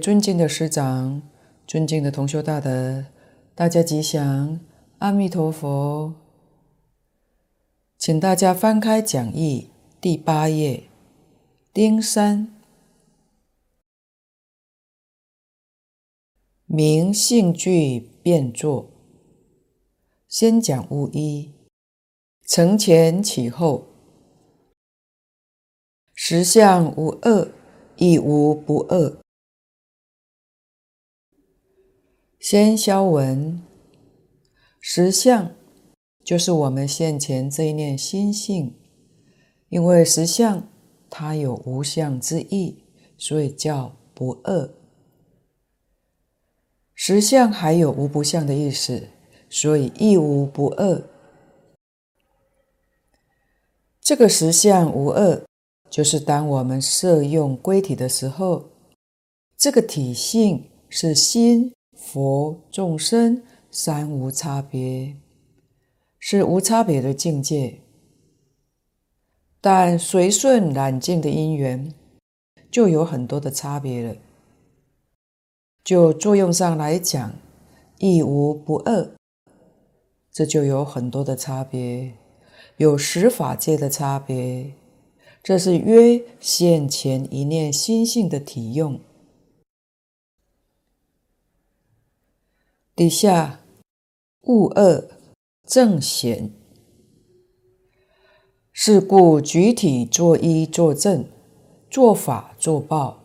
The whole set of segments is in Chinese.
尊敬的师长，尊敬的同修大德，大家吉祥，阿弥陀佛。请大家翻开讲义第八页，丁三，明性具变作。先讲物一，承前启后，实相无二，亦无不二。先消文，实相就是我们现前这一念心性，因为实相它有无相之意，所以叫不二。实相还有无不相的意思，所以亦无不二。这个实相无二，就是当我们摄用归体的时候，这个体性是心。佛众生三无差别，是无差别的境界。但随顺染净的因缘，就有很多的差别了。就作用上来讲，亦无不二，这就有很多的差别，有十法界的差别。这是约现前一念心性的体用。底下物二正显，是故举体作依作证，作法作报，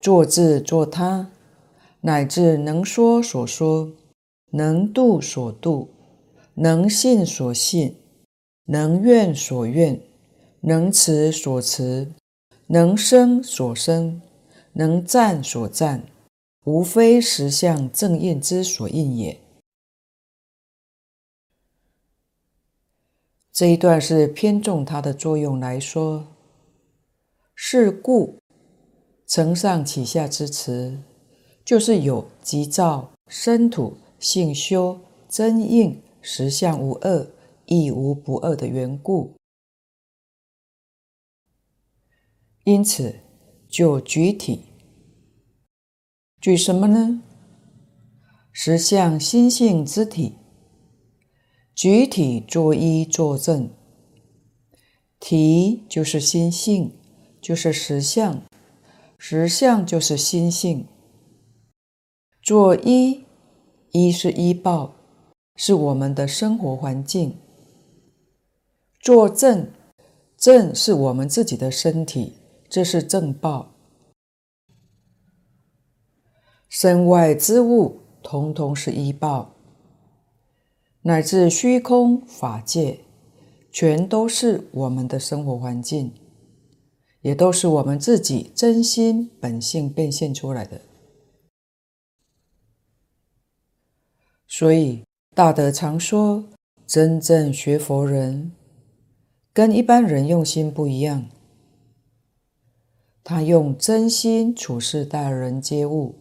作自作他，乃至能说所说，能度所度，能信所信，能愿所愿，能持所持，能生所生，能赞所赞。无非实相正印之所应也。这一段是偏重它的作用来说。是故，承上启下之词，就是有即照生土性修真应实相无二，亦无不二的缘故。因此，就举体。举什么呢？实相心性之体，举体作依作证，体就是心性，就是实相，实相就是心性。作依，依是依报，是我们的生活环境。作证，证是我们自己的身体，这是正报。身外之物，通通是依报，乃至虚空法界，全都是我们的生活环境，也都是我们自己真心本性变现出来的。所以大德常说，真正学佛人，跟一般人用心不一样，他用真心处事待人接物。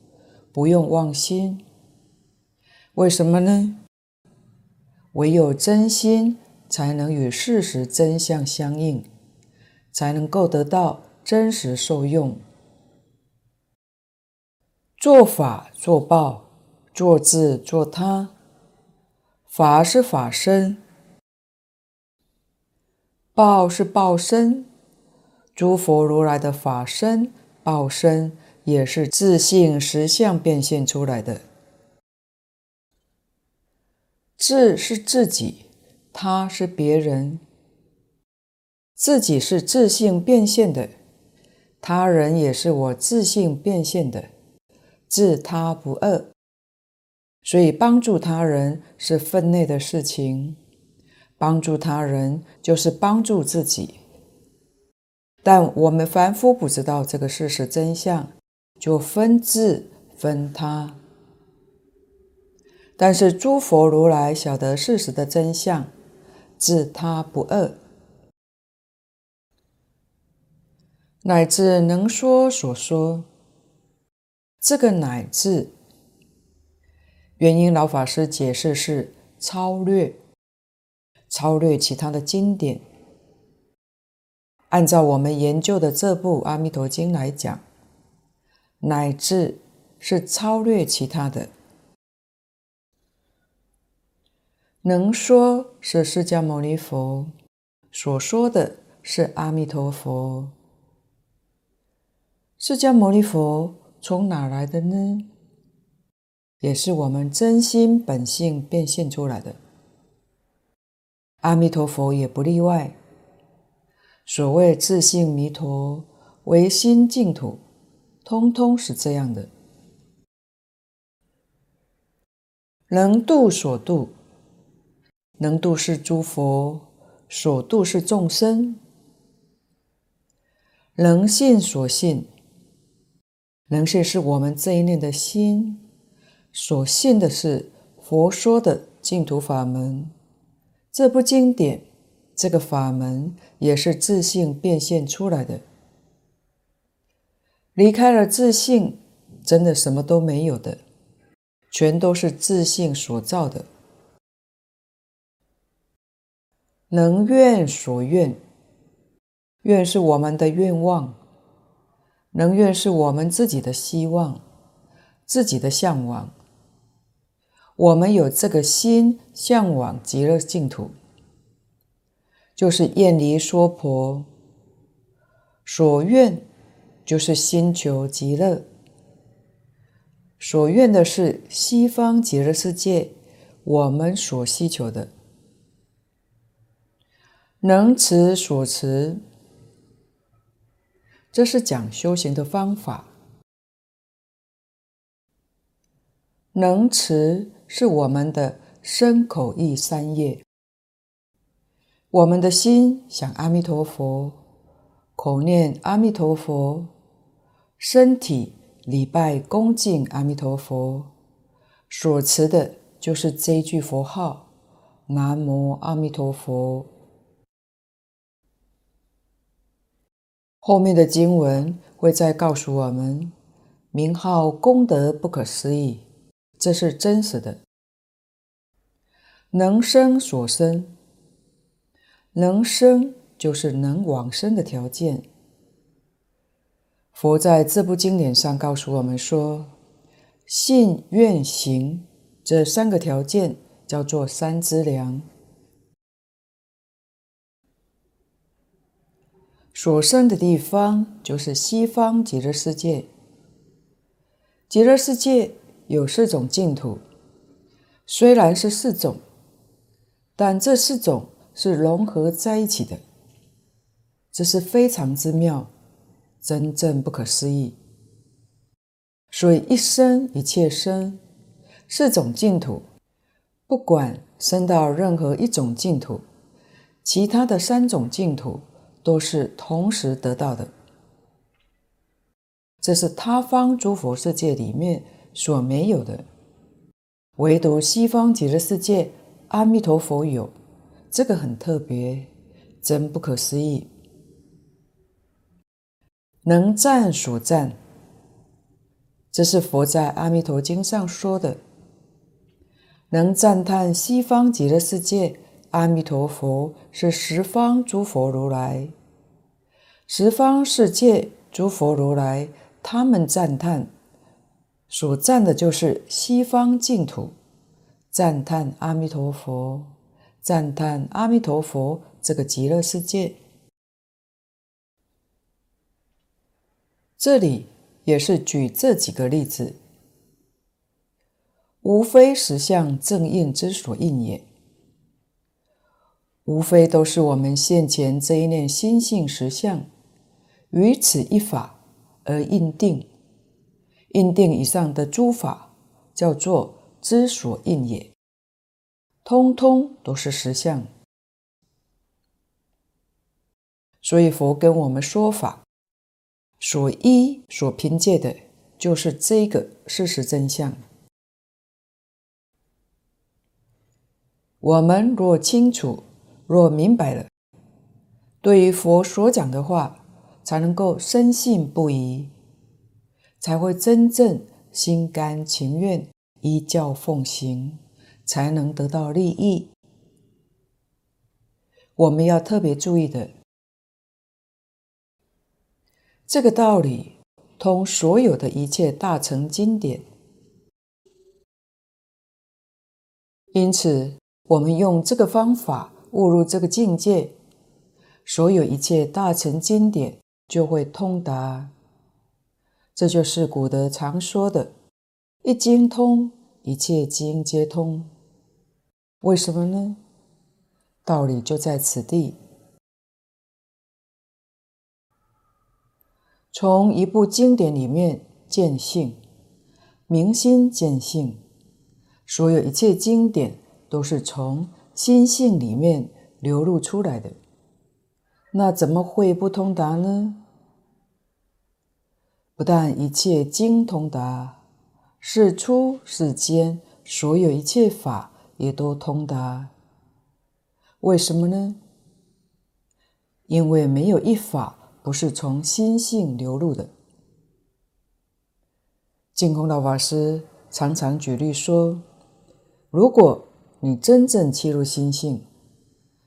不用妄心，为什么呢？唯有真心，才能与事实真相相应，才能够得到真实受用。做法作报，作自作他，法是法身，报是报身，诸佛如来的法身、报身。也是自性实相变现出来的。自是自己，他是别人。自己是自性变现的，他人也是我自性变现的，自他不二。所以帮助他人是分内的事情，帮助他人就是帮助自己。但我们凡夫不知道这个事实真相。就分自分他，但是诸佛如来晓得事实的真相，自他不二，乃至能说所说。这个乃至，元音老法师解释是超略，超略其他的经典。按照我们研究的这部《阿弥陀经》来讲。乃至是超越其他的。能说是释迦牟尼佛，所说的是阿弥陀佛。释迦牟尼佛从哪来的呢？也是我们真心本性变现出来的。阿弥陀佛也不例外。所谓自性弥陀，唯心净土，通通是这样的。能度所度，能度是诸佛，所度是众生。能信所信，能信是我们这一念的心，所信的是佛说的净土法门。这部经典。这个法门也是自性变现出来的，离开了自信，真的什么都没有的，全都是自信所造的。能愿所愿，愿是我们的愿望，能愿是我们自己的希望，自己的向往。我们有这个心向往极乐净土。就是厌离娑婆，所愿就是心求极乐，所愿的是西方极乐世界，我们所希求的。能持所持，这是讲修行的方法。能持是我们的身口意三业。我们的心想阿弥陀佛，口念阿弥陀佛，身体礼拜恭敬阿弥陀佛，所持的就是这一句佛号：南无阿弥陀佛。后面的经文会再告诉我们，名号功德不可思议，这是真实的，能生所生。能生就是能往生的条件。佛在这部经典上告诉我们说，信愿行这三个条件叫做三资粮。所生的地方就是西方极乐世界。极乐世界有四种净土，虽然是四种，但这四种。是融合在一起的，这是非常之妙，真正不可思议。所以一生一切生，四种净土，不管生到任何一种净土，其他的三种净土都是同时得到的。这是他方诸佛世界里面所没有的，唯独西方极乐世界阿弥陀佛有。这个很特别，真不可思议。能赞所赞，这是佛在《阿弥陀经》上说的。能赞叹西方极乐世界阿弥陀佛是十方诸佛如来，十方世界诸佛如来，他们赞叹。所赞的就是西方净土，赞叹阿弥陀佛。赞叹阿弥陀佛，这个极乐世界，这里也是举这几个例子，无非实相正应之所应也，无非都是我们现前这一念心性实相，于此一法而应定，应定以上的诸法，叫做之所应也。通通都是实相，所以佛跟我们说法，所依所凭借的，就是这个事实真相。我们若清楚，若明白了，对于佛所讲的话，才能够深信不疑，才会真正心甘情愿依教奉行。才能得到利益。我们要特别注意的，这个道理通所有的一切大乘经典。因此，我们用这个方法悟入这个境界，所有一切大乘经典就会通达。这就是古德常说的“一经通，一切经皆通”。为什么呢？道理就在此地。从一部经典里面见性，明心见性。所有一切经典都是从心性里面流露出来的，那怎么会不通达呢？不但一切经通达，世出世间所有一切法也都通达。为什么呢？因为没有一法不是从心性流露的。净空老法师常常举例说。如果你真正切入心性，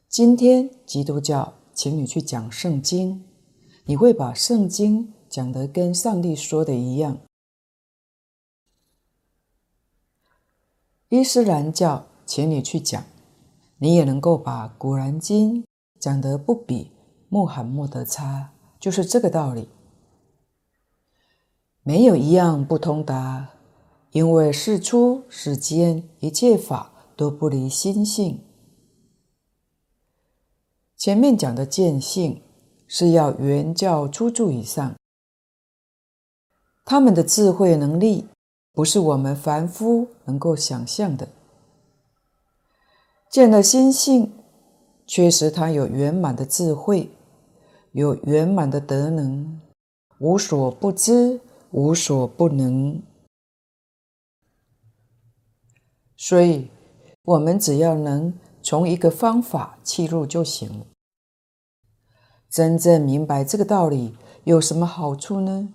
今天基督教请你去讲圣经，你会把圣经讲得跟上帝说的一样。伊斯兰教请你去讲，你也能够把古兰经讲得不比穆罕默德差，就是这个道理。没有一样不通达。因为世出世间一切法都不离心性。前面讲的见性是要圆教初住以上，他们的智慧能力不是我们凡夫能够想象的。见了心性，确实他有圆满的智慧，有圆满的德能，无所不知，无所不能。所以，我们只要能从一个方法切入就行了。真正明白这个道理有什么好处呢？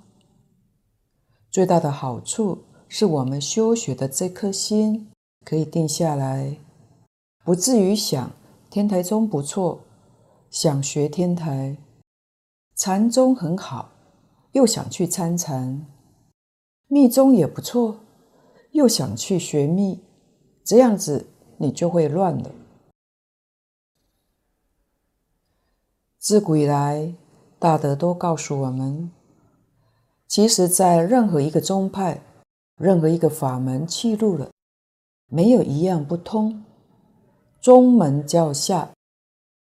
最大的好处是我们修学的这颗心可以定下来，不至于想天台宗不错，想学天台；禅宗很好，又想去参禅；密宗也不错，又想去学密。这样子你就会乱了。自古以来，大德都告诉我们，其实，在任何一个宗派、任何一个法门契入了，没有一样不通。宗门教下，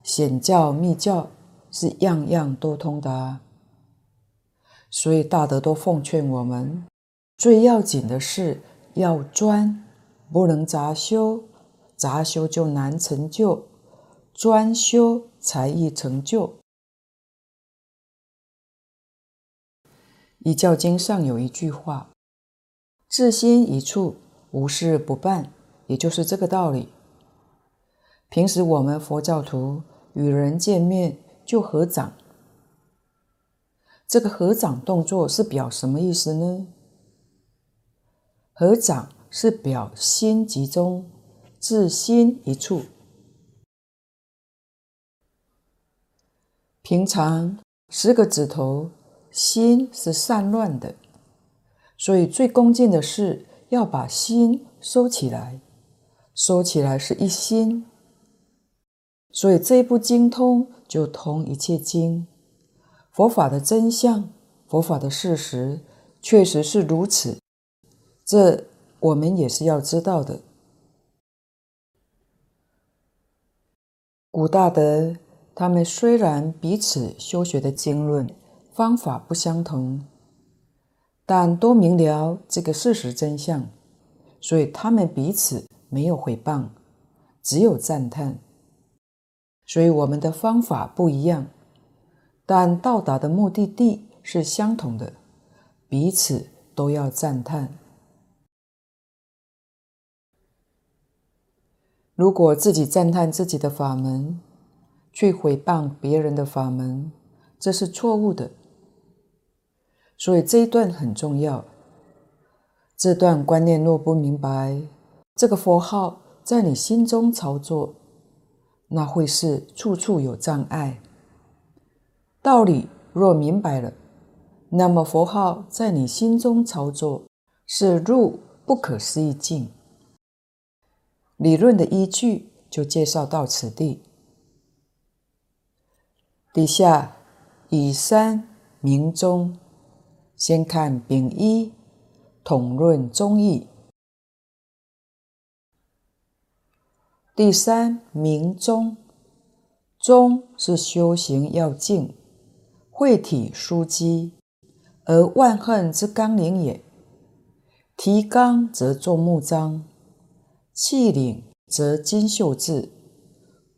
显教密教，是样样都通达。所以大德都奉劝我们，最要紧的是要专。不能杂修，杂修就难成就；专修才易成就。《一教经》上有一句话：“至心一处，无事不办。”也就是这个道理。平时我们佛教徒与人见面就合掌，这个合掌动作是表什么意思呢？合掌。是表心集中，至心一处。平常十个指头，心是散乱的，所以最恭敬的是要把心收起来，收起来是一心。所以这一部经通就通一切经，佛法的真相，佛法的事实，确实是如此。这。我们也是要知道的。古大德他们虽然彼此修学的经论方法不相同，但都明了这个事实真相，所以他们彼此没有毁谤，只有赞叹。所以我们的方法不一样，但到达的目的地是相同的，彼此都要赞叹。如果自己赞叹自己的法门，去毁谤别人的法门，这是错误的。所以这一段很重要。这段观念若不明白，这个佛号在你心中操作，那会是处处有障碍。道理若明白了，那么佛号在你心中操作，是入不可思议境。理论的依据就介绍到此地。底下以三明宗，先看丙一统论宗义。第三明宗，宗是修行要静，会体枢机，而万恨之纲领也。提纲则作木章，气领则金秀智，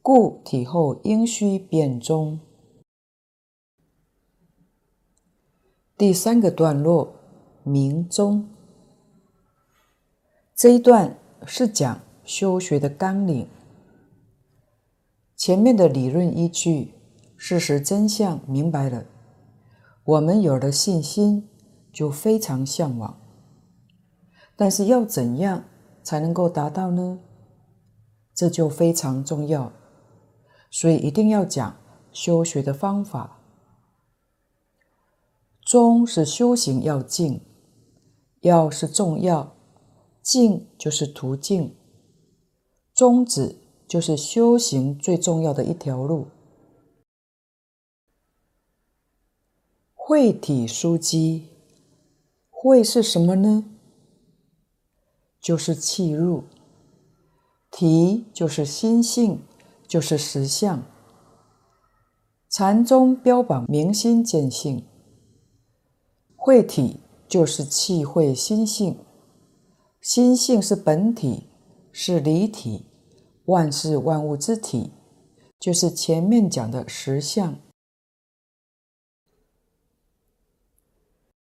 故体后应须变宗。第三个段落，明宗，这一段是讲修学的纲领。前面的理论依据、事实真相明白了，我们有了信心，就非常向往。但是要怎样才能够达到呢？这就非常重要，所以一定要讲修学的方法。中是修行要静，要是重要，静就是途径，宗旨就是修行最重要的一条路。慧体枢机，慧是什么呢？就是契入，体就是心性，就是实相。禅宗标榜明心见性。慧体就是气会心性，心性是本体，是离体，万事万物之体，就是前面讲的实相。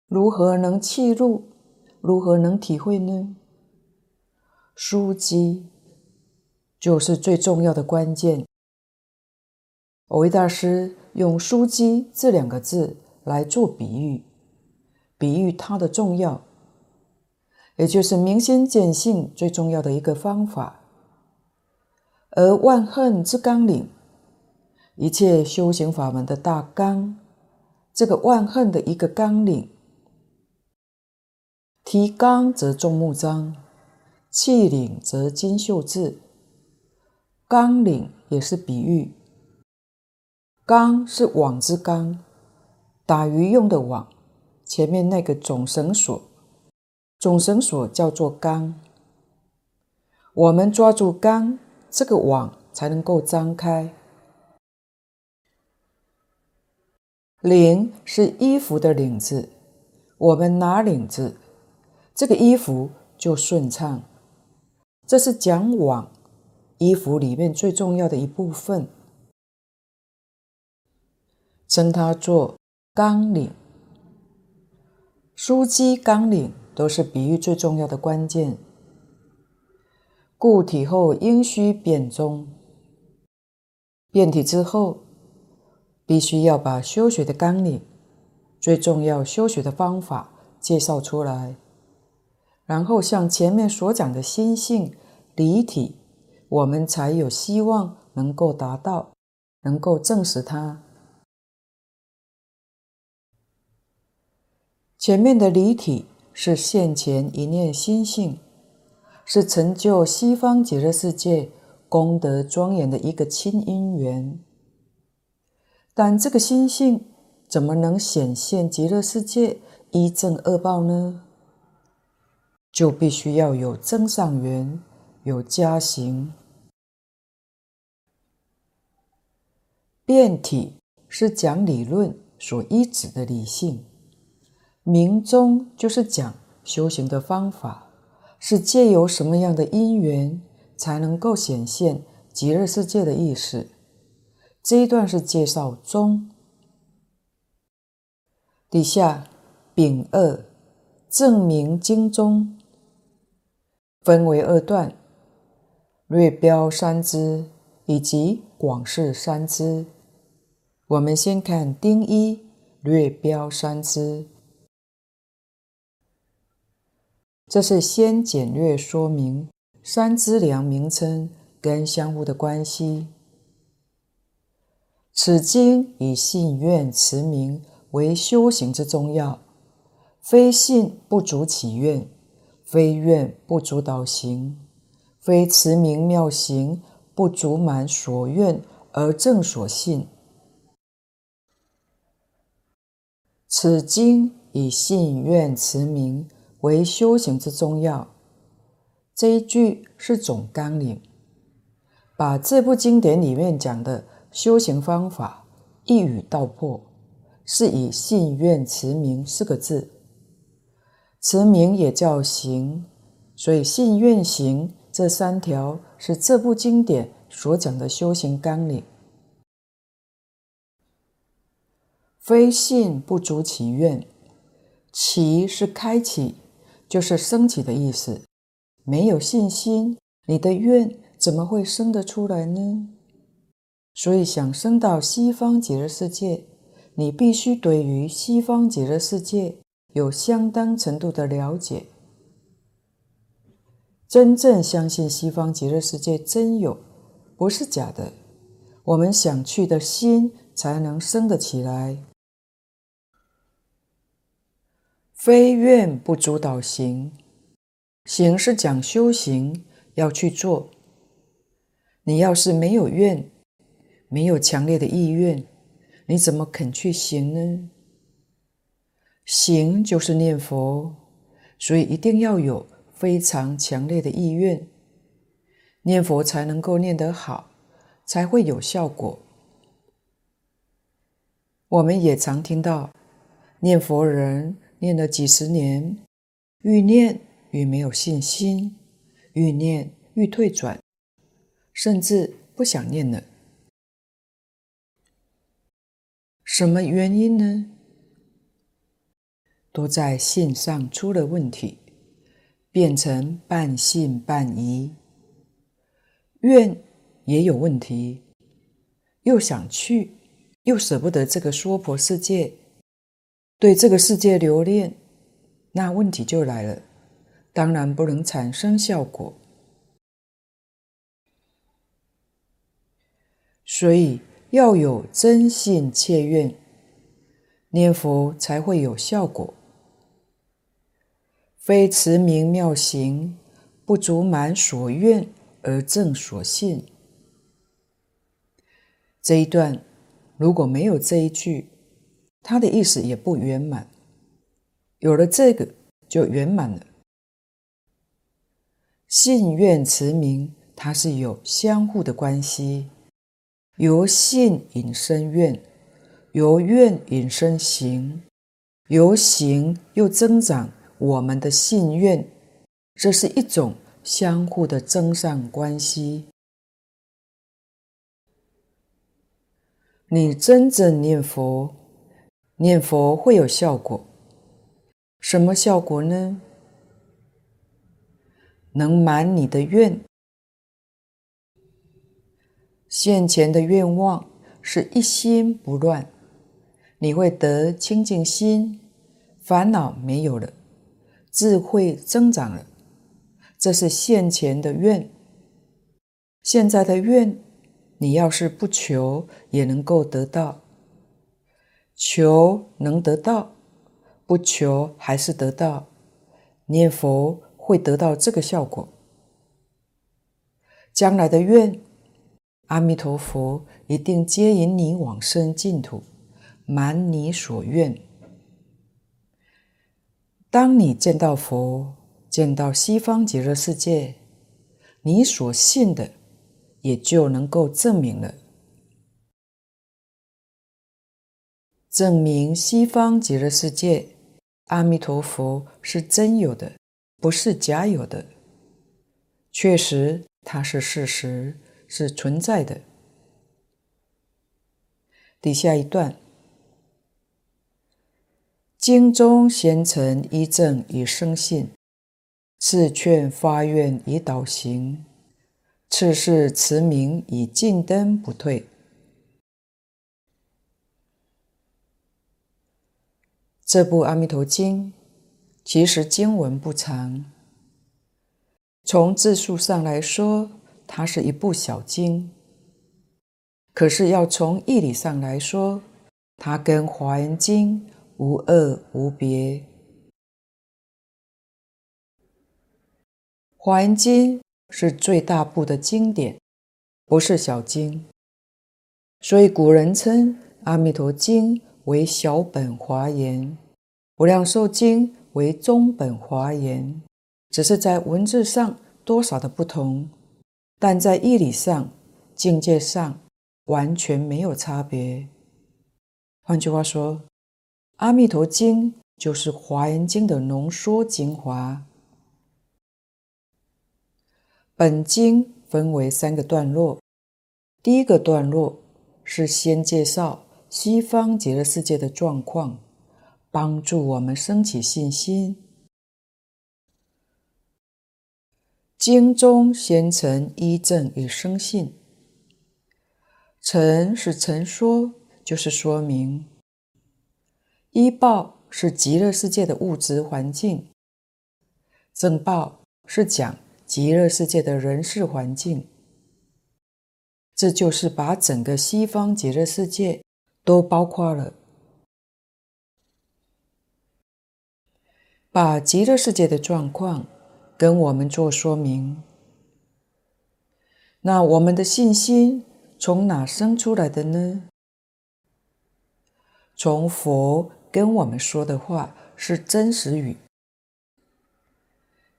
如何能契入？如何能体会呢？枢机就是最重要的关键。蕅益大师用“枢机”这两个字来做比喻。比喻它的重要，也就是明心见性最重要的一个方法。而万恨之纲领，一切修行法门的大纲，这个万恨的一个纲领，提纲则众目眼，契领则金秀智。纲领也是比喻，纲是网之纲，打鱼用的网。前面那个总绳索，总绳索叫做纲。我们抓住纲，这个网才能够张开。领是衣服的领子，我们拿领子，这个衣服就顺畅。这是讲网，衣服里面最重要的一部分，称它做纲领。枢机纲领都是比喻最重要的关键，固体后应须变中，变体之后，必须要把修学的纲领、最重要修学的方法介绍出来，然后像前面所讲的心性离体，我们才有希望能够达到，能够证实它。前面的离体是现前一念心性，是成就西方极乐世界功德庄严的一个亲因缘。但这个心性怎么能显现极乐世界一正二报呢？就必须要有增上缘，有加行。变体是讲理论所依止的理性。明宗就是讲修行的方法，是借由什么样的因缘才能够显现极乐世界的意思。这一段是介绍宗。底下丙二证明经中，分为二段，略标三支以及广释三支。我们先看丁一，略标三支。这是先简略说明三资粮名称跟相互的关系。此经以信愿持名为修行之重要。非信不足起愿，非愿不足导行，非持名妙行不足满所愿而正所信。此经以信愿持名为修行之宗要。这一句是总纲领，把这部经典里面讲的修行方法一语道破，是以信愿持名四个字。持名也叫行，所以信愿行这三条是这部经典所讲的修行纲领。非信不足其愿，其是开启，就是升起的意思。没有信心，你的愿怎么会生得出来呢？所以想升到西方极乐世界，你必须对于西方极乐世界。有相当程度的了解，真正相信西方极乐世界真有，不是假的。我们想去的心才能升得起来。非愿不足导行，行是讲修行要去做。你要是没有愿，没有强烈的意愿，你怎么肯去行呢？行就是念佛，所以一定要有非常强烈的意愿，念佛才能够念得好，才会有效果。我们也常听到，念佛人念了几十年，愈念愈没有信心，愈念愈退转，甚至不想念了。什么原因呢？都在信上出了问题，变成半信半疑。愿也有问题，又想去，又舍不得这个娑婆世界，对这个世界留恋，那问题就来了，当然不能产生效果。所以要有真信切愿，念佛才会有效果。非持名妙行，不足满所愿而正所信。这一段如果没有这一句，它的意思也不圆满。有了这个，就圆满了。信愿持名，它是有相互的关系，由信引生愿，由愿引生行，由行又增长。我们的信愿，这是一种相互的增上关系。你真正念佛，念佛会有效果。什么效果呢？能满你的愿。现前的愿望是一心不乱，你会得清净心，烦恼没有了。智慧增长了，这是现前的愿。现在的愿，你要是不求，也能够得到；求能得到，不求还是得到。念佛会得到这个效果。将来的愿，阿弥陀佛一定接引你往生净土，满你所愿。当你见到佛，见到西方极乐世界，你所信的也就能够证明了，证明西方极乐世界，阿弥陀佛是真有的，不是假有的。确实，它是事实，是存在的。底下一段。经中贤臣依正以生信，次劝发愿以导行，次是慈名以进灯不退。这部《阿弥陀经》其实经文不长，从字数上来说，它是一部小经；可是要从义理上来说，它跟《华严经》无二无别。《华严经》是最大部的经典，不是小经，所以古人称《阿弥陀经》为小本华严，《无量寿经》为中本华严，只是在文字上多少的不同，但在义理上、境界上完全没有差别。换句话说，《阿弥陀经》就是《华严经》的浓缩精华。本经分为三个段落，第一个段落是先介绍西方极乐世界的状况，帮助我们升起信心。经中先陈依正与生信，陈是陈说。就是说明，依报是极乐世界的物质环境，正报是讲极乐世界的人事环境。这就是把整个西方极乐世界都包括了，把极乐世界的状况跟我们做说明。那我们的信心从哪生出来的呢？从佛跟我们说的话是真实语，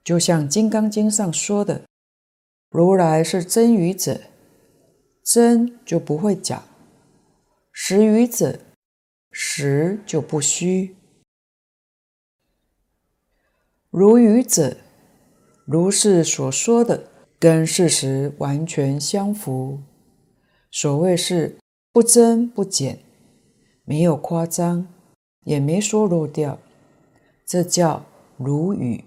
就像《金刚经》上说的：“如来是真语者，真就不会假；实语者，实就不虚。如语者，如是所说的跟事实完全相符。所谓是不增不减。”没有夸张，也没说漏掉，这叫如语。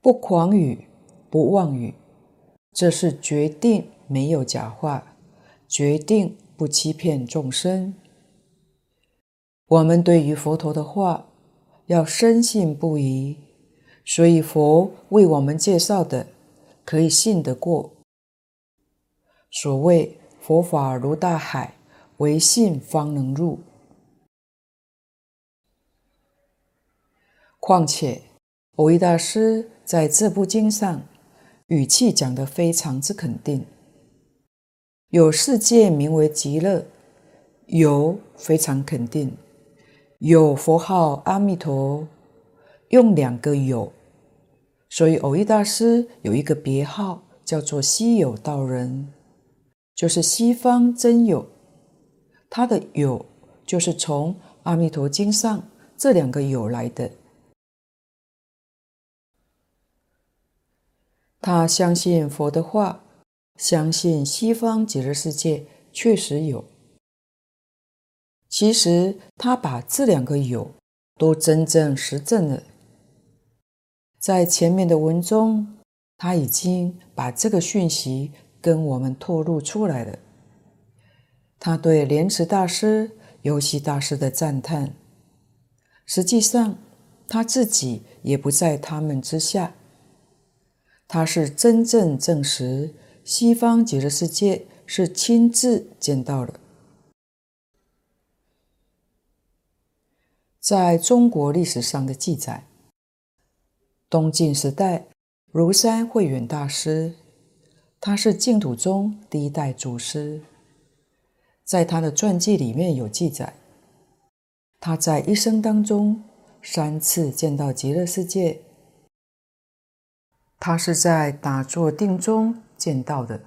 不狂语，不妄语，这是决定没有假话，决定不欺骗众生。我们对于佛陀的话要深信不疑，所以佛为我们介绍的可以信得过。所谓。佛法如大海，唯信方能入。况且，蕅益大师在这部经上语气讲得非常之肯定。有世界名为极乐，有非常肯定，有佛号阿弥陀，用两个有，所以偶益大师有一个别号叫做西有道人。就是西方真有，他的有就是从《阿弥陀经》上这两个有来的。他相信佛的话，相信西方极乐世界确实有。其实他把这两个有都真正实证了。在前面的文中，他已经把这个讯息。跟我们透露出来了，他对莲池大师、游戏大师的赞叹，实际上他自己也不在他们之下。他是真正证实西方极乐世界是亲自见到的。在中国历史上的记载，东晋时代庐山慧远大师。他是净土宗第一代祖师，在他的传记里面有记载，他在一生当中三次见到极乐世界。他是在打坐定中见到的。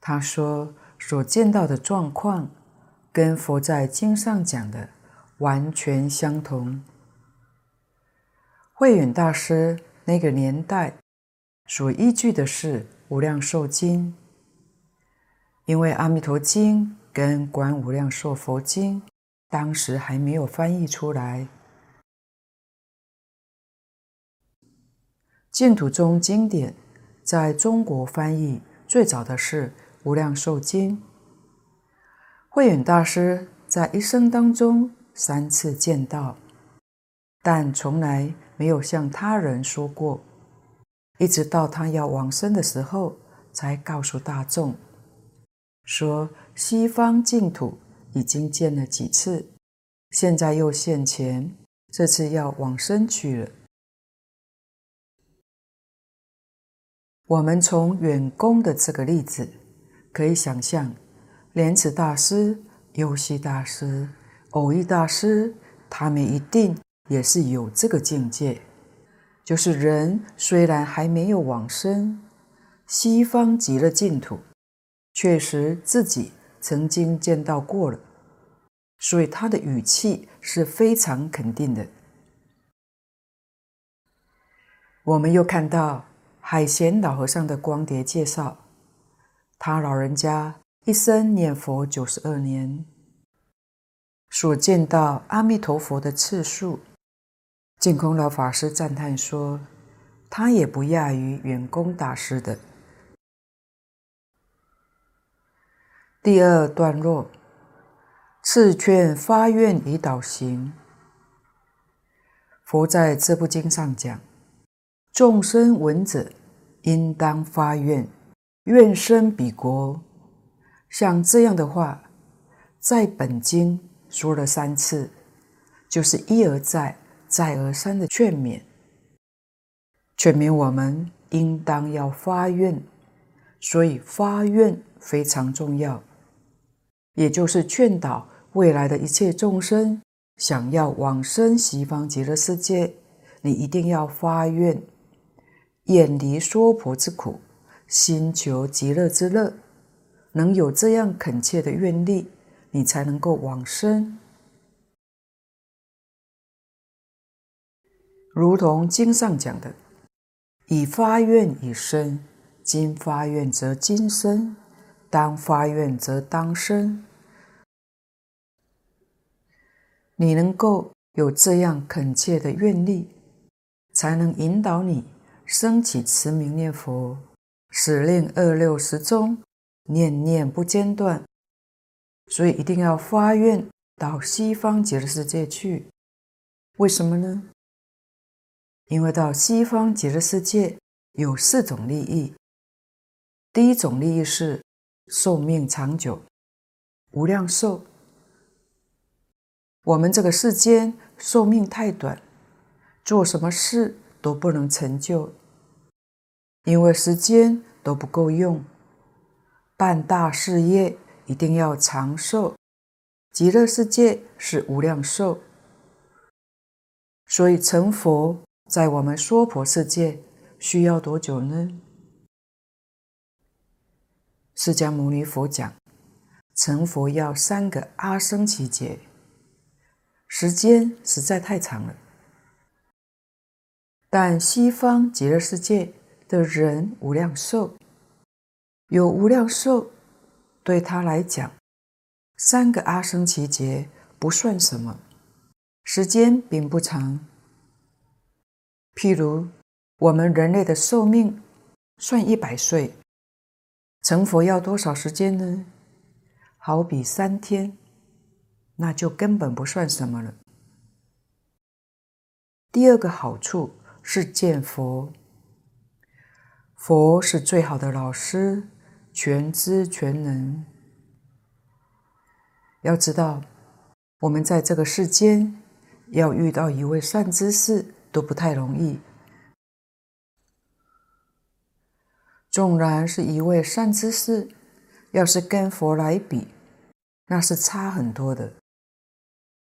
他说所见到的状况跟佛在经上讲的完全相同。慧远大师那个年代所依据的是。无量寿经，因为阿弥陀经跟观无量寿佛经当时还没有翻译出来，净土宗经典在中国翻译最早的是无量寿经。慧远大师在一生当中三次见到，但从来没有向他人说过。一直到他要往生的时候，才告诉大众说：“西方净土已经见了几次，现在又现前，这次要往生去了。我们从远公的这个例子可以想象，莲池大师、优溪大师、偶益大师，他们一定也是有这个境界，就是人虽然还没有往生，西方极乐净土，确实自己曾经见到过了，所以他的语气是非常肯定的。我们又看到。海贤老和尚的光碟介绍，他老人家一生念佛九十二年，所见到阿弥陀佛的次数，净空老法师赞叹说，他也不亚于远公大师的。第二段落，次劝发愿以导行。佛在这部经上讲，众生闻者。应当发愿，愿生彼国。像这样的话，在本经说了三次，就是一而再、再而三的劝勉，劝勉我们应当要发愿。所以发愿非常重要，也就是劝导未来的一切众生，想要往生西方极乐世界，你一定要发愿。远离娑婆之苦，心求极乐之乐，能有这样恳切的愿力，你才能够往生。如同经上讲的：“以发愿以生，今发愿则今生，当发愿则当生。”你能够有这样恳切的愿力，才能引导你。升起持名念佛，使令二六时中，念念不间断。所以一定要发愿到西方极乐世界去。为什么呢？因为到西方极乐世界有四种利益。第一种利益是寿命长久，无量寿。我们这个世间寿命太短，做什么事都不能成就。因为时间都不够用，办大事业一定要长寿。极乐世界是无量寿，所以成佛在我们娑婆世界需要多久呢？释迦牟尼佛讲，成佛要三个阿僧只劫，时间实在太长了。但西方极乐世界。的人无量寿，有无量寿，对他来讲，三个阿僧祇劫不算什么，时间并不长。譬如我们人类的寿命算一百岁，成佛要多少时间呢？好比三天，那就根本不算什么了。第二个好处是见佛。佛是最好的老师，全知全能。要知道，我们在这个世间要遇到一位善知识都不太容易。纵然是一位善知识，要是跟佛来比，那是差很多的。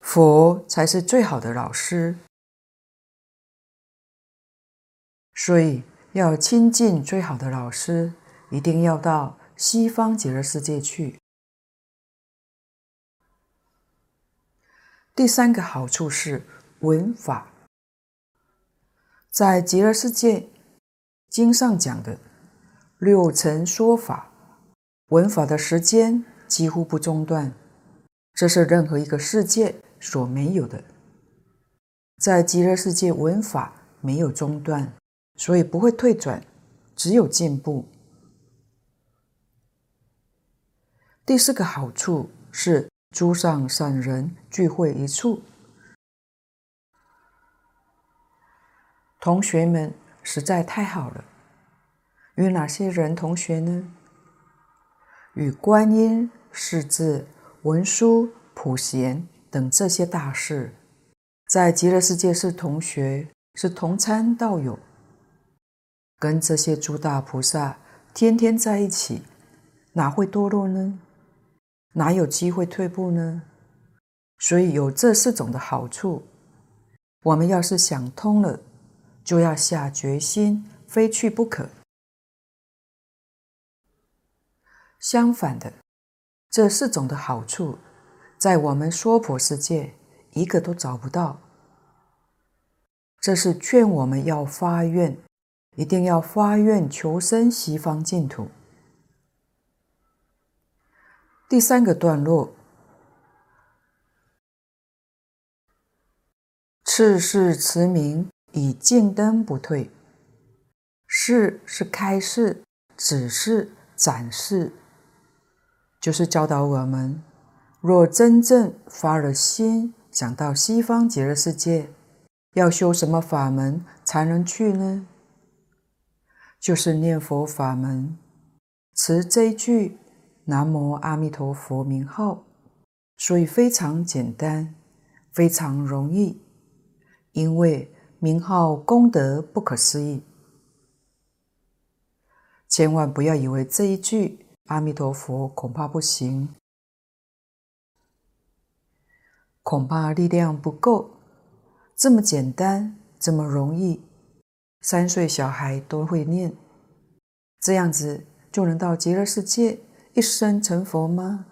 佛才是最好的老师，所以。要亲近最好的老师，一定要到西方极乐世界去。第三个好处是闻法，在极乐世界经上讲的六层说法，闻法的时间几乎不中断，这是任何一个世界所没有的。在极乐世界闻法没有中断。所以不会退转，只有进步。第四个好处是诸上善人聚会一处。同学们实在太好了，与哪些人同学呢？与观音、释字、文殊、普贤等这些大士，在极乐世界是同学，是同参道友，跟这些诸大菩萨天天在一起，哪会堕落呢？哪有机会退步呢？所以有这四种的好处，我们要是想通了，就要下决心，非去不可。相反的，这四种的好处，在我们娑婆世界一个都找不到。这是劝我们要发愿，一定要发愿求生西方净土。第三个段落。次世持名以径灯不退，示是开示、指示、展示，就是教导我们：若真正发了心，想到西方极乐世界，要修什么法门才能去呢？就是念佛法门，持这一句南无阿弥陀佛名号，所以非常简单，非常容易。因为名号功德不可思议，千万不要以为这一句阿弥陀佛恐怕不行，恐怕力量不够。这么简单，这么容易，三岁小孩都会念，这样子就能到极乐世界一生成佛吗？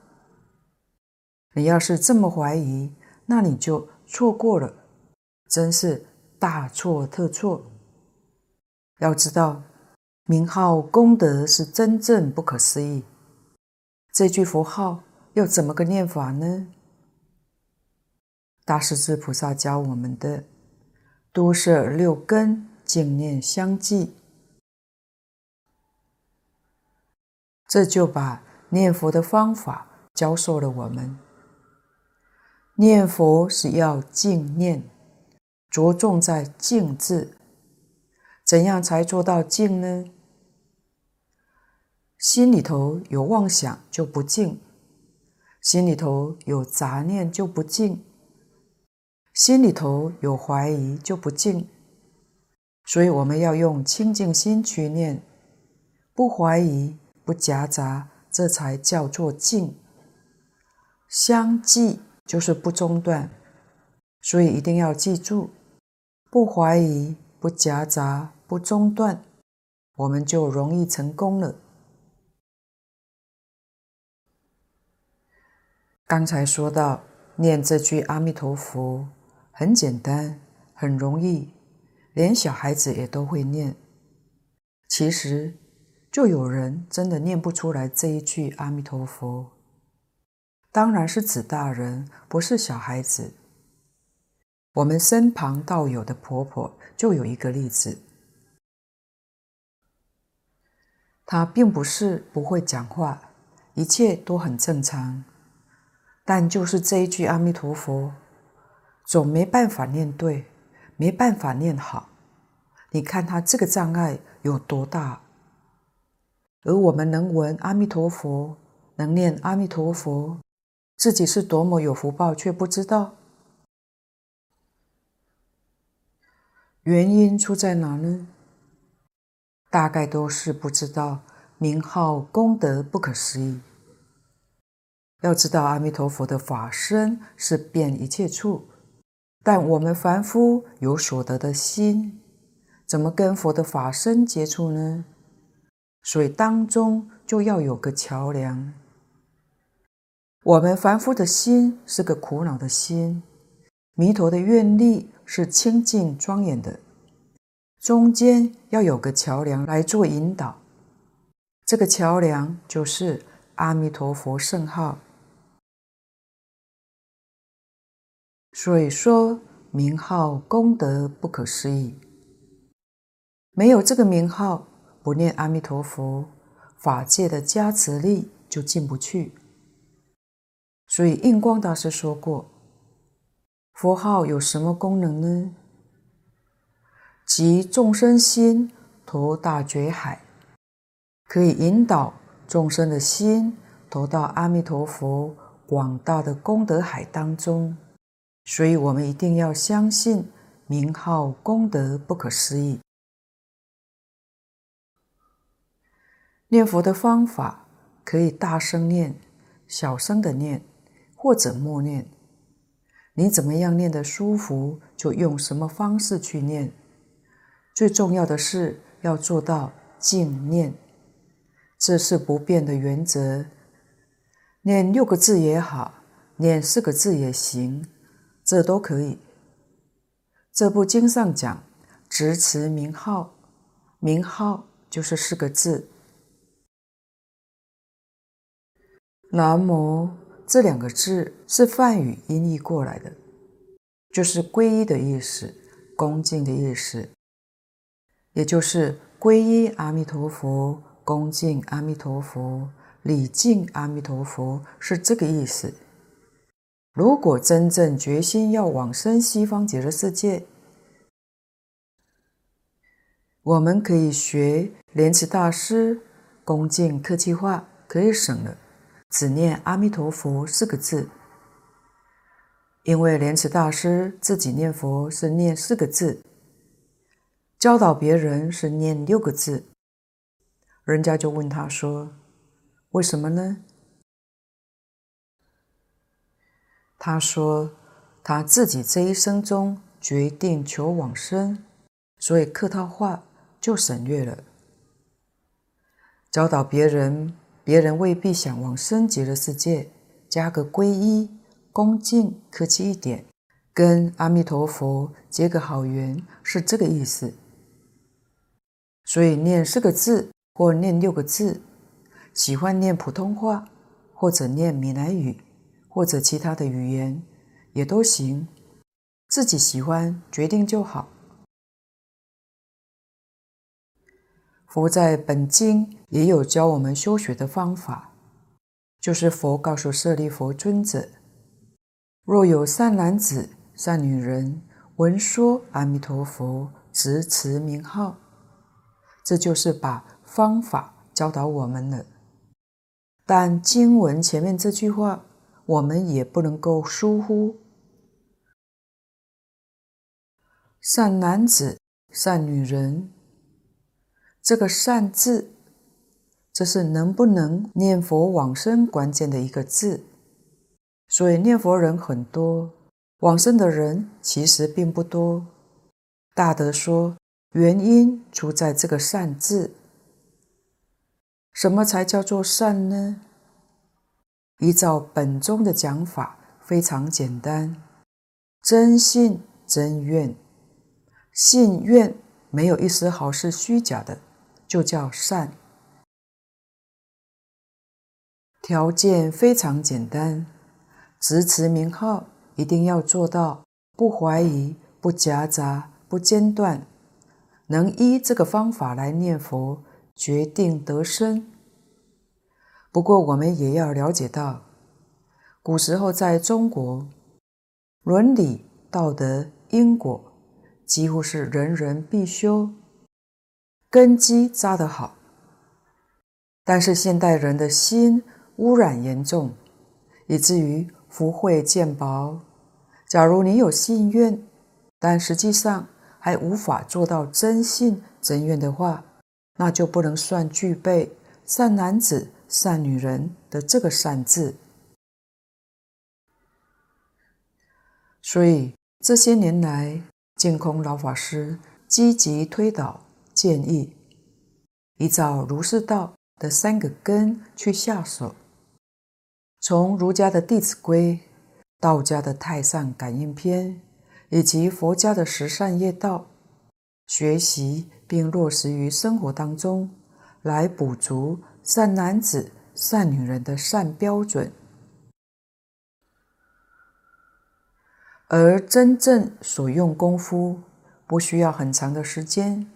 你要是这么怀疑，那你就错过了。真是大错特错！要知道，名号功德是真正不可思议。这句佛号要怎么个念法呢？大势至菩萨教我们的：多舍六根，净念相继。这就把念佛的方法教授了我们。念佛是要净念。着重在“净”字，怎样才做到净呢？心里头有妄想就不净，心里头有杂念就不净，心里头有怀疑就不净。所以我们要用清净心去念，不怀疑，不夹杂，这才叫做静。相继就是不中断。所以一定要记住，不怀疑、不夹杂、不中断，我们就容易成功了。刚才说到念这句阿弥陀佛很简单、很容易，连小孩子也都会念。其实就有人真的念不出来这一句阿弥陀佛，当然是指大人，不是小孩子。我们身旁道友的婆婆就有一个例子，她并不是不会讲话，一切都很正常，但就是这一句阿弥陀佛，总没办法念对，没办法念好。你看他这个障碍有多大？而我们能闻阿弥陀佛，能念阿弥陀佛，自己是多么有福报，却不知道。原因出在哪呢？大概都是不知道名号功德不可思议。要知道阿弥陀佛的法身是遍一切处，但我们凡夫有所得的心，怎么跟佛的法身接触呢？所以当中就要有个桥梁。我们凡夫的心是个苦恼的心，弥陀的愿力。是清净庄严的，中间要有个桥梁来做引导，这个桥梁就是阿弥陀佛圣号。所以说，名号功德不可思议，没有这个名号，不念阿弥陀佛，法界的加持力就进不去。所以印光大师说过。佛号有什么功能呢？集众生心，投大觉海，可以引导众生的心投到阿弥陀佛广大的功德海当中。所以，我们一定要相信名号功德不可思议。念佛的方法可以大声念、小声的念，或者默念。你怎么样念得舒服，就用什么方式去念。最重要的是要做到静念，这是不变的原则。念六个字也好，念四个字也行，这都可以。这部经上讲，执持名号，名号就是四个字。南无。这两个字是梵语音译过来的，就是皈依的意思，恭敬的意思，也就是皈依阿弥陀佛，恭敬阿弥陀佛，礼敬阿弥陀佛，是这个意思。如果真正决心要往生西方极乐世界，我们可以学莲池大师，恭敬客气话可以省了。只念阿弥陀佛四个字，因为莲池大师自己念佛是念四个字，教导别人是念六个字。人家就问他说：“为什么呢？”他说：“他自己这一生中决定求往生，所以客套话就省略了，教导别人。”别人未必想往生极乐世界，加个皈依、恭敬、客气一点，跟阿弥陀佛结个好缘，是这个意思。所以念四个字或念六个字，喜欢念普通话，或者念闽南语，或者其他的语言，也都行，自己喜欢决定就好。佛在本经也有教我们修学的方法，就是佛告诉舍利弗尊者：若有善男子、善女人闻说阿弥陀佛，执持名号，这就是把方法教导我们了。但经文前面这句话，我们也不能够疏忽：善男子、善女人。这个“善”字，这是能不能念佛往生关键的一个字。所以念佛人很多，往生的人其实并不多。大德说，原因出在这个“善”字。什么才叫做善呢？依照本宗的讲法，非常简单：真信真愿，信愿没有一丝毫是虚假的。就叫善，条件非常简单，执持名号一定要做到不怀疑、不夹杂、不间断，能依这个方法来念佛，决定得生。不过，我们也要了解到，古时候在中国，伦理、道德、因果几乎是人人必修。根基扎得好，但是现代人的心污染严重，以至于福慧渐薄。假如你有信愿，但实际上还无法做到真信真愿的话，那就不能算具备善男子、善女人的这个“善”字。所以这些年来，净空老法师积极推导。建议依照儒释道的三个根去下手，从儒家的《弟子规》、道家的《太上感应篇》以及佛家的十善业道学习，并落实于生活当中，来补足善男子、善女人的善标准。而真正所用功夫，不需要很长的时间。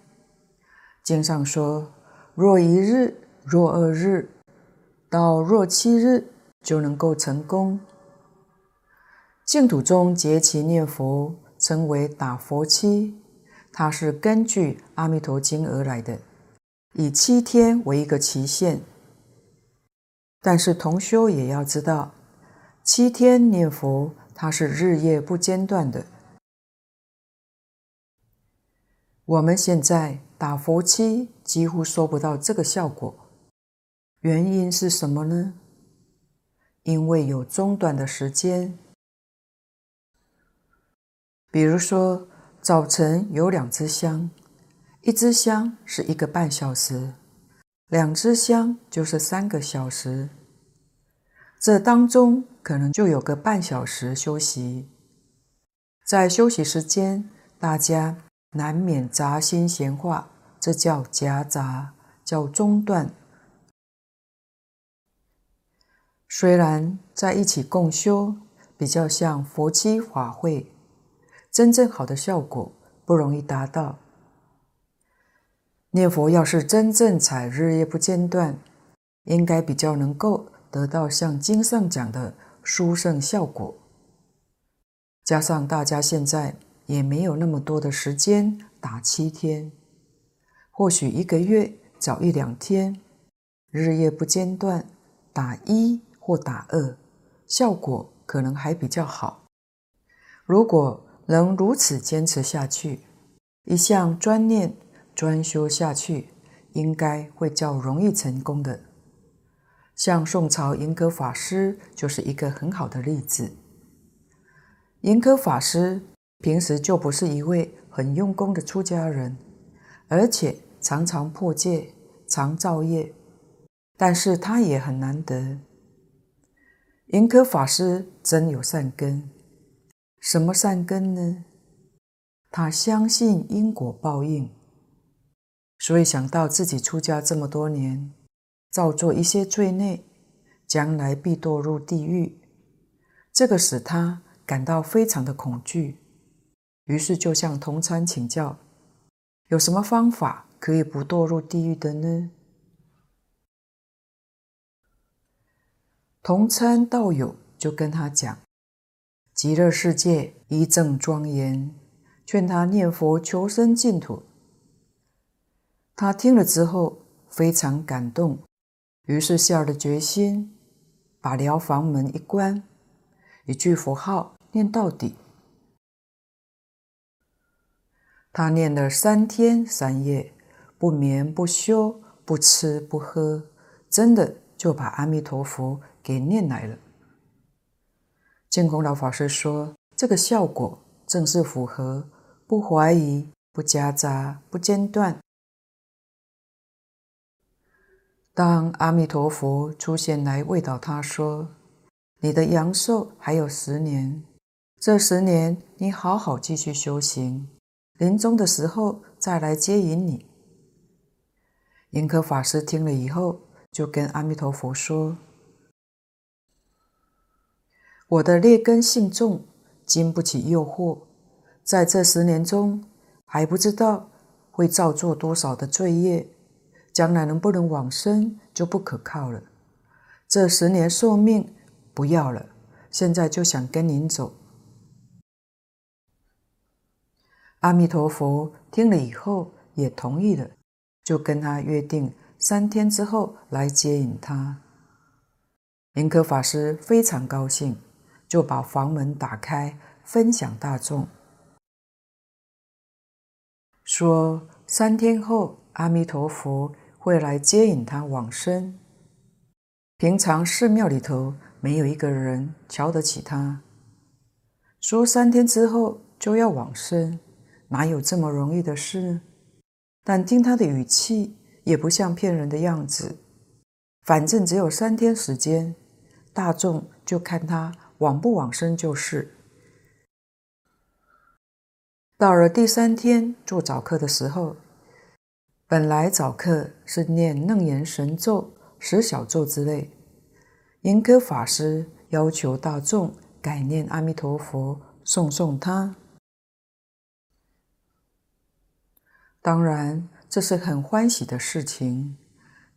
经上说：“若一日，若二日，到若七日，就能够成功。”净土中结期念佛称为打佛七，它是根据《阿弥陀经》而来的，以七天为一个期限。但是同修也要知道，七天念佛，它是日夜不间断的。我们现在打佛七几乎收不到这个效果，原因是什么呢？因为有中断的时间，比如说早晨有两支香，一支香是一个半小时，两支香就是三个小时，这当中可能就有个半小时休息，在休息时间，大家。难免杂心闲话，这叫夹杂，叫中断。虽然在一起共修，比较像佛七法会，真正好的效果不容易达到。念佛要是真正采日夜不间断，应该比较能够得到像经上讲的殊胜效果。加上大家现在。也没有那么多的时间打七天，或许一个月早一两天，日夜不间断打一或打二，效果可能还比较好。如果能如此坚持下去，一向专念专修下去，应该会较容易成功的。像宋朝银阁法师就是一个很好的例子。银阁法师。平时就不是一位很用功的出家人，而且常常破戒、常造业，但是他也很难得。银阁法师真有善根，什么善根呢？他相信因果报应，所以想到自己出家这么多年，造作一些罪孽，将来必堕入地狱，这个使他感到非常的恐惧。于是就向同参请教，有什么方法可以不堕入地狱的呢？同参道友就跟他讲，极乐世界一正庄严，劝他念佛求生净土。他听了之后非常感动，于是下了决心，把疗房门一关，一句佛号念到底。他念了三天三夜，不眠不休，不吃不喝，真的就把阿弥陀佛给念来了。净空老法师说：“这个效果正是符合不怀疑、不夹杂、不间断。当阿弥陀佛出现来慰导他说：‘你的阳寿还有十年，这十年你好好继续修行。’”临终的时候再来接引你。银阁法师听了以后，就跟阿弥陀佛说：“我的劣根性重，经不起诱惑，在这十年中还不知道会造作多少的罪业，将来能不能往生就不可靠了。这十年寿命不要了，现在就想跟您走。”阿弥陀佛听了以后也同意了，就跟他约定三天之后来接引他。林可法师非常高兴，就把房门打开，分享大众，说三天后阿弥陀佛会来接引他往生。平常寺庙里头没有一个人瞧得起他，说三天之后就要往生。哪有这么容易的事？但听他的语气，也不像骗人的样子。反正只有三天时间，大众就看他往不往生就是。到了第三天做早课的时候，本来早课是念楞严神咒、十小咒之类，银阁法师要求大众改念阿弥陀佛，诵诵他。当然，这是很欢喜的事情，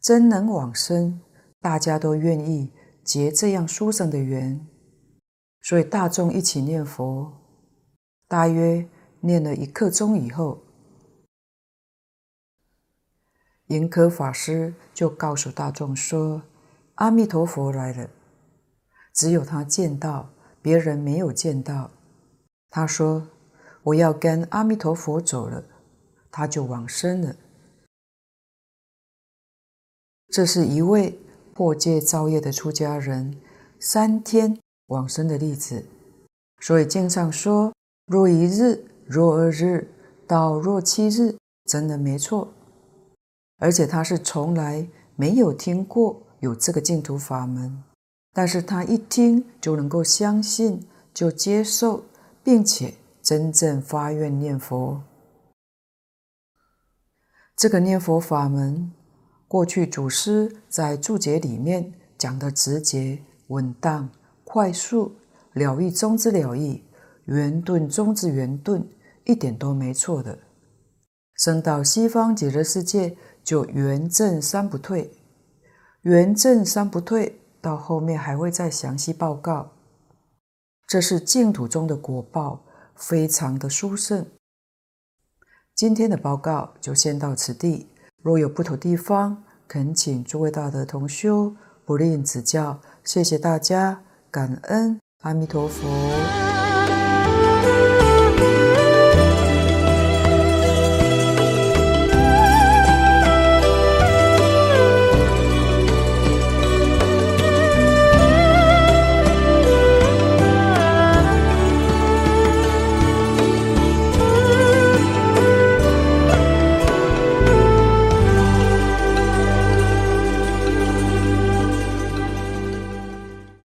真能往生，大家都愿意结这样殊胜的缘，所以大众一起念佛，大约念了一刻钟以后，银阁法师就告诉大众说：“阿弥陀佛来了，只有他见到，别人没有见到。他说：“我要跟阿弥陀佛走了。”他就往生了。这是一位破戒造业的出家人三天往生的例子。所以经上说：“若一日，若二日，到若七日，真的没错。”而且他是从来没有听过有这个净土法门，但是他一听就能够相信，就接受，并且真正发愿念佛。这个念佛法门，过去祖师在注解里面讲的直接、稳当、快速、了义中之了义、圆顿中之圆顿，一点都没错的。升到西方极乐世界，就圆正三不退，圆正三不退，到后面还会再详细报告。这是净土中的果报，非常的殊胜。今天的报告就先到此地，若有不妥地方，恳请诸位大德同修不吝指教。谢谢大家，感恩阿弥陀佛。